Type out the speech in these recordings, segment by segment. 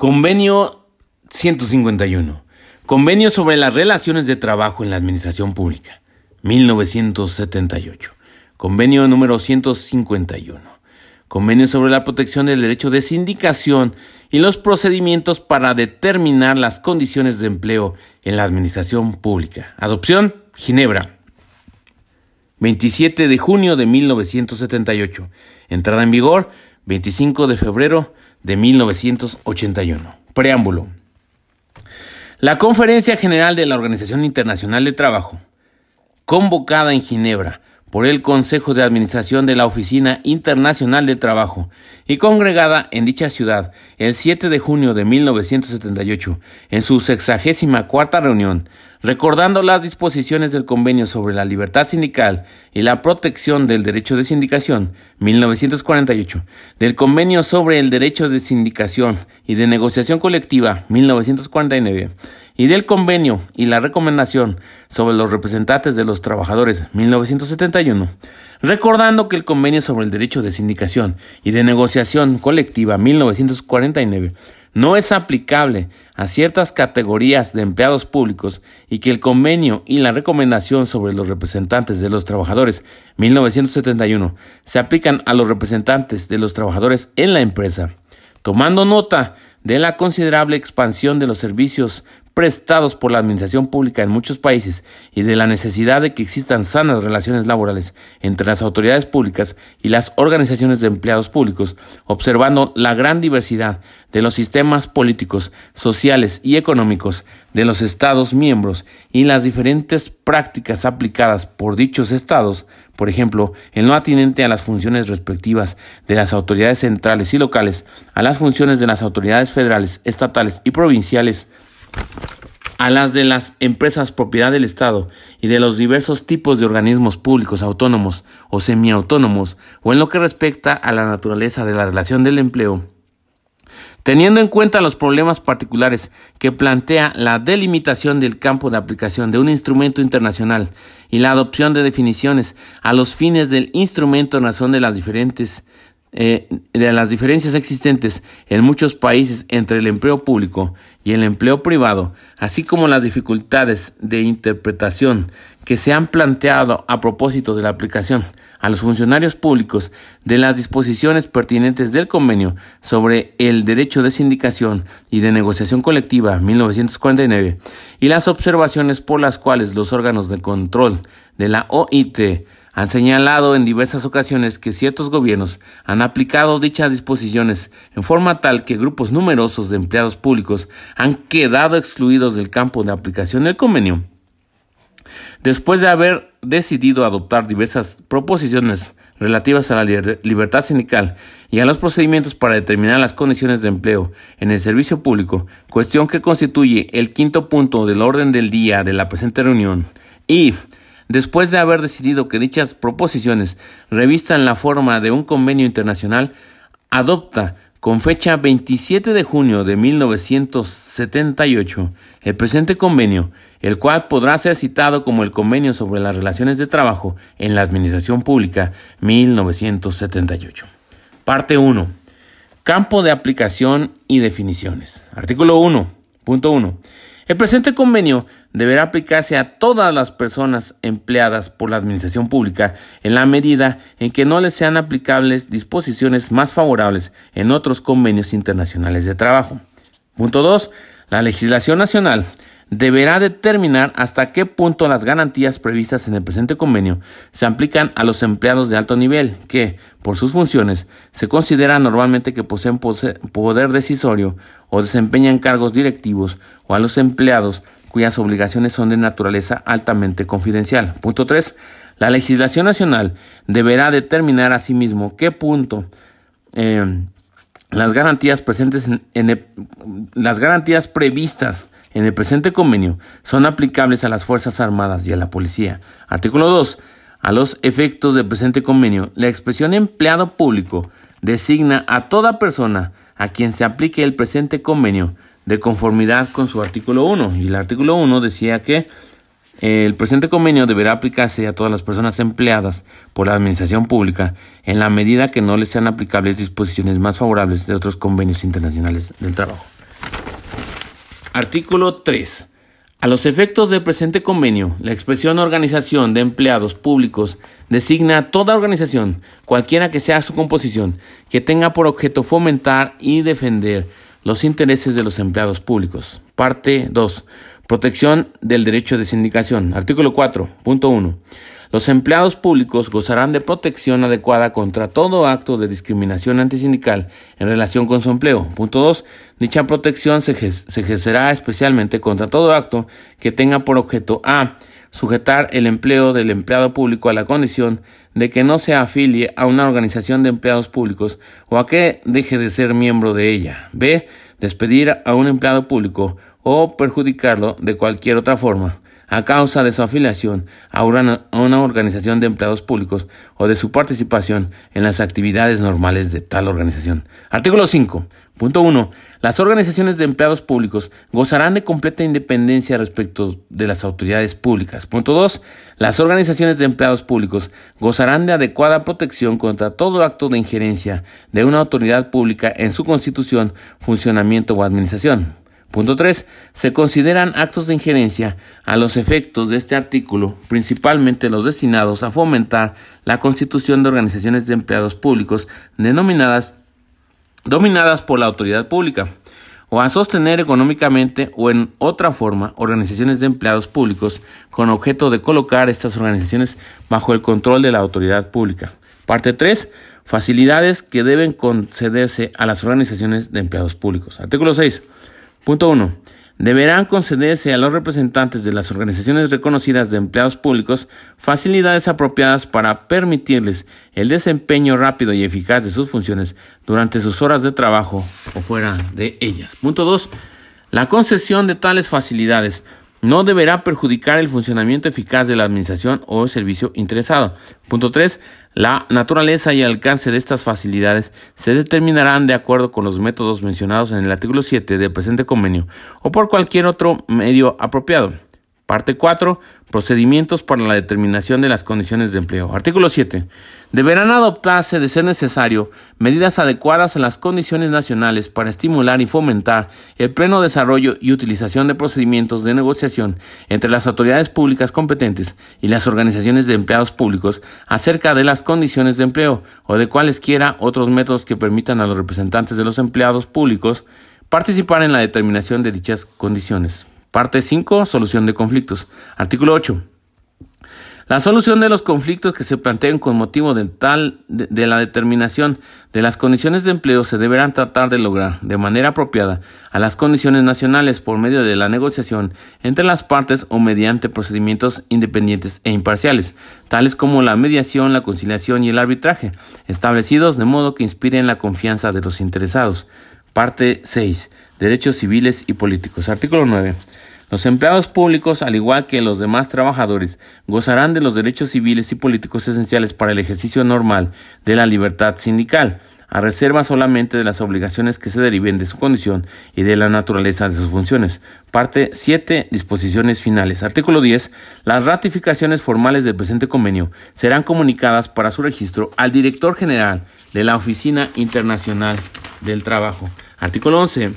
Convenio 151. Convenio sobre las relaciones de trabajo en la administración pública. 1978. Convenio número 151. Convenio sobre la protección del derecho de sindicación y los procedimientos para determinar las condiciones de empleo en la administración pública. Adopción, Ginebra. 27 de junio de 1978. Entrada en vigor, 25 de febrero de 1981. Preámbulo. La Conferencia General de la Organización Internacional de Trabajo, convocada en Ginebra por el Consejo de Administración de la Oficina Internacional de Trabajo y congregada en dicha ciudad el 7 de junio de 1978 en su sexagésima cuarta reunión, recordando las disposiciones del Convenio sobre la Libertad Sindical y la Protección del Derecho de Sindicación 1948, del Convenio sobre el Derecho de Sindicación y de Negociación Colectiva 1949, y del Convenio y la Recomendación sobre los representantes de los trabajadores 1971, recordando que el Convenio sobre el Derecho de Sindicación y de Negociación Colectiva 1949 no es aplicable a ciertas categorías de empleados públicos y que el convenio y la recomendación sobre los representantes de los trabajadores 1971 se aplican a los representantes de los trabajadores en la empresa, tomando nota de la considerable expansión de los servicios prestados por la administración pública en muchos países y de la necesidad de que existan sanas relaciones laborales entre las autoridades públicas y las organizaciones de empleados públicos, observando la gran diversidad de los sistemas políticos, sociales y económicos de los Estados miembros y las diferentes prácticas aplicadas por dichos Estados, por ejemplo, en lo atinente a las funciones respectivas de las autoridades centrales y locales, a las funciones de las autoridades federales, estatales y provinciales, a las de las empresas propiedad del Estado y de los diversos tipos de organismos públicos autónomos o semiautónomos, o en lo que respecta a la naturaleza de la relación del empleo, teniendo en cuenta los problemas particulares que plantea la delimitación del campo de aplicación de un instrumento internacional y la adopción de definiciones a los fines del instrumento en razón de las diferentes eh, de las diferencias existentes en muchos países entre el empleo público y el empleo privado, así como las dificultades de interpretación que se han planteado a propósito de la aplicación a los funcionarios públicos de las disposiciones pertinentes del convenio sobre el derecho de sindicación y de negociación colectiva 1949 y las observaciones por las cuales los órganos de control de la OIT han señalado en diversas ocasiones que ciertos gobiernos han aplicado dichas disposiciones en forma tal que grupos numerosos de empleados públicos han quedado excluidos del campo de aplicación del convenio. Después de haber decidido adoptar diversas proposiciones relativas a la libertad sindical y a los procedimientos para determinar las condiciones de empleo en el servicio público, cuestión que constituye el quinto punto del orden del día de la presente reunión, y después de haber decidido que dichas proposiciones revistan la forma de un convenio internacional, adopta con fecha 27 de junio de 1978 el presente convenio, el cual podrá ser citado como el Convenio sobre las Relaciones de Trabajo en la Administración Pública 1978. Parte 1. Campo de aplicación y definiciones. Artículo 1.1. El presente convenio deberá aplicarse a todas las personas empleadas por la administración pública en la medida en que no les sean aplicables disposiciones más favorables en otros convenios internacionales de trabajo. Punto 2. La legislación nacional deberá determinar hasta qué punto las garantías previstas en el presente convenio se aplican a los empleados de alto nivel que, por sus funciones, se considera normalmente que poseen poder decisorio o desempeñan cargos directivos o a los empleados cuyas obligaciones son de naturaleza altamente confidencial. Punto 3. La legislación nacional deberá determinar asimismo qué punto eh, las garantías presentes en, las garantías previstas en el presente convenio son aplicables a las Fuerzas Armadas y a la Policía. Artículo 2. A los efectos del presente convenio, la expresión empleado público designa a toda persona a quien se aplique el presente convenio de conformidad con su artículo 1. Y el artículo 1 decía que el presente convenio deberá aplicarse a todas las personas empleadas por la administración pública en la medida que no les sean aplicables disposiciones más favorables de otros convenios internacionales del trabajo. Artículo 3. A los efectos del presente convenio, la expresión organización de empleados públicos designa a toda organización, cualquiera que sea su composición, que tenga por objeto fomentar y defender los intereses de los empleados públicos. Parte 2. Protección del derecho de sindicación. Artículo 4.1. Los empleados públicos gozarán de protección adecuada contra todo acto de discriminación antisindical en relación con su empleo. Punto 2. Dicha protección se, ejercerá especialmente contra todo acto que tenga por objeto a sujetar el empleo del empleado público a la condición de que no se afilie a una organización de empleados públicos o a que deje de ser miembro de ella. B. Despedir a un empleado público o perjudicarlo de cualquier otra forma a causa de su afiliación a una, organización de empleados públicos o de su participación en las actividades normales de tal organización. Artículo 5. Punto 1. Las organizaciones de empleados públicos gozarán de completa independencia respecto de las autoridades públicas. Punto 2. Las organizaciones de empleados públicos gozarán de adecuada protección contra todo acto de injerencia de una autoridad pública en su constitución, funcionamiento o administración. Punto 3. Se consideran actos de injerencia a los efectos de este artículo, principalmente los destinados a fomentar la constitución de organizaciones de empleados públicos denominadas dominadas por la autoridad pública, o a sostener económicamente o en otra forma organizaciones de empleados públicos con objeto de colocar estas organizaciones bajo el control de la autoridad pública. Parte 3. Facilidades que deben concederse a las organizaciones de empleados públicos. Artículo 6. Punto 1. Deberán concederse a los representantes de las organizaciones reconocidas de empleados públicos facilidades apropiadas para permitirles el desempeño rápido y eficaz de sus funciones durante sus horas de trabajo o fuera de ellas. Punto 2. La concesión de tales facilidades no deberá perjudicar el funcionamiento eficaz de la administración o servicio interesado. Punto 3. La naturaleza y alcance de estas facilidades se determinarán de acuerdo con los métodos mencionados en el artículo 7 del presente convenio o por cualquier otro medio apropiado. Parte 4. Procedimientos para la determinación de las condiciones de empleo. Artículo 7. Deberán adoptarse, de ser necesario, medidas adecuadas a las condiciones nacionales para estimular y fomentar el pleno desarrollo y utilización de procedimientos de negociación entre las autoridades públicas competentes y las organizaciones de empleados públicos acerca de las condiciones de empleo o de cualesquiera otros métodos que permitan a los representantes de los empleados públicos participar en la determinación de dichas condiciones. Parte 5. Solución de conflictos. Artículo 8. La solución de los conflictos que se planteen con motivo de, tal, de, la determinación de las condiciones de empleo se deberán tratar de lograr de manera apropiada a las condiciones nacionales por medio de la negociación entre las partes o mediante procedimientos independientes e imparciales, tales como la mediación, la conciliación y el arbitraje, establecidos de modo que inspiren la confianza de los interesados. Parte 6. Derechos civiles y políticos. Artículo 9. Los empleados públicos, al igual que los demás trabajadores, gozarán de los derechos civiles y políticos esenciales para el ejercicio normal de la libertad sindical, a reserva solamente de las obligaciones que se deriven de su condición y de la naturaleza de sus funciones. Parte 7. Disposiciones finales. Artículo 10. Las ratificaciones formales del presente convenio serán comunicadas para su registro al director general de la Oficina Internacional del Trabajo. Artículo 11.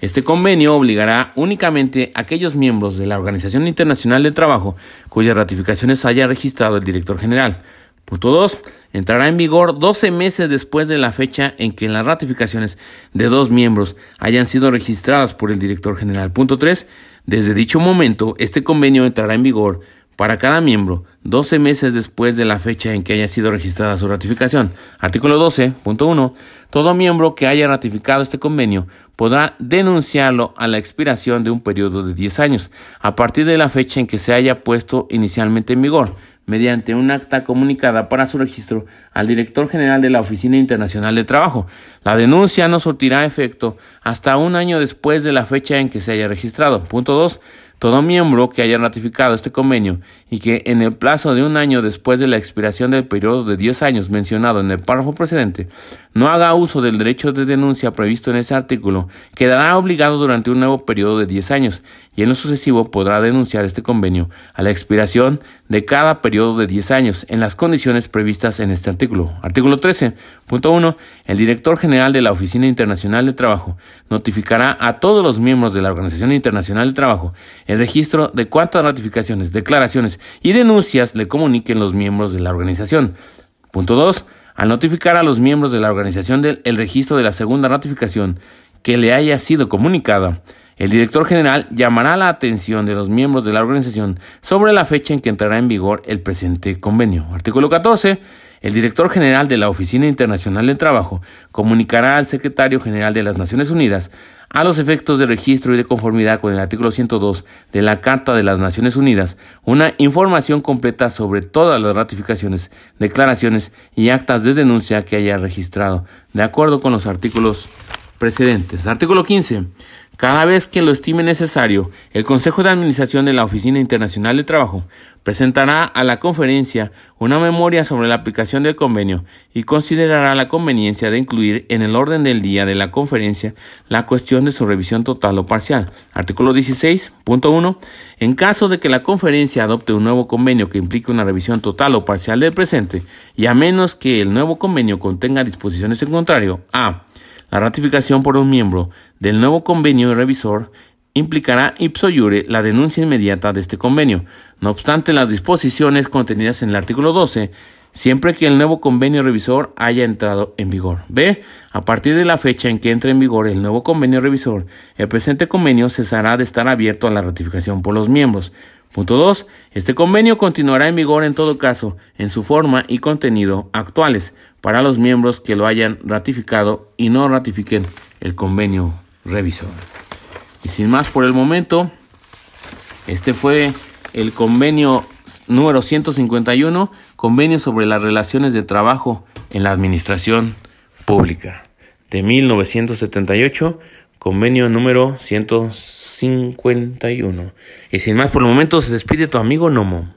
Este convenio obligará únicamente a aquellos miembros de la Organización Internacional del Trabajo cuyas ratificaciones haya registrado el director general. Punto 2. Entrará en vigor 12 meses después de la fecha en que las ratificaciones de dos miembros hayan sido registradas por el director general. Punto 3. Desde dicho momento, este convenio entrará en vigor para cada miembro 12 meses después de la fecha en que haya sido registrada su ratificación. Artículo 12.1. Todo miembro que haya ratificado este convenio podrá denunciarlo a la expiración de un periodo de 10 años, a partir de la fecha en que se haya puesto inicialmente en vigor, mediante un acta comunicada para su registro al director general de la Oficina Internacional de Trabajo. La denuncia no surtirá efecto hasta un año después de la fecha en que se haya registrado. Punto 2. Todo miembro que haya ratificado este convenio y que en el plazo de un año después de la expiración del periodo de 10 años mencionado en el párrafo precedente no haga uso del derecho de denuncia previsto en ese artículo, quedará obligado durante un nuevo periodo de 10 años y en lo sucesivo podrá denunciar este convenio a la expiración de cada periodo de 10 años en las condiciones previstas en este artículo. Artículo 13.1. El director general de la Oficina Internacional de Trabajo notificará a todos los miembros de la Organización Internacional de Trabajo el registro de cuántas ratificaciones, declaraciones y denuncias le comuniquen los miembros de la organización. Punto 2. Al notificar a los miembros de la organización del el registro de la segunda ratificación que le haya sido comunicada, el director general llamará la atención de los miembros de la organización sobre la fecha en que entrará en vigor el presente convenio. Artículo 14. El director general de la Oficina Internacional del Trabajo comunicará al secretario general de las Naciones Unidas a los efectos de registro y de conformidad con el artículo 102 de la Carta de las Naciones Unidas, una información completa sobre todas las ratificaciones, declaraciones y actas de denuncia que haya registrado, de acuerdo con los artículos precedentes. Artículo 15. Cada vez que lo estime necesario, el Consejo de Administración de la Oficina Internacional de Trabajo presentará a la conferencia una memoria sobre la aplicación del convenio y considerará la conveniencia de incluir en el orden del día de la conferencia la cuestión de su revisión total o parcial. Artículo 16.1. En caso de que la conferencia adopte un nuevo convenio que implique una revisión total o parcial del presente, y a menos que el nuevo convenio contenga disposiciones en contrario, a la ratificación por un miembro del nuevo convenio de revisor implicará ipso iure la denuncia inmediata de este convenio. No obstante, las disposiciones contenidas en el artículo 12 siempre que el nuevo convenio revisor haya entrado en vigor. B. A partir de la fecha en que entre en vigor el nuevo convenio revisor, el presente convenio cesará de estar abierto a la ratificación por los miembros. Punto 2. Este convenio continuará en vigor en todo caso, en su forma y contenido actuales, para los miembros que lo hayan ratificado y no ratifiquen el convenio revisor. Y sin más por el momento, este fue el convenio número 151, convenio sobre las relaciones de trabajo en la administración pública de 1978, convenio número 151. Y sin más por el momento se despide tu amigo Nomo.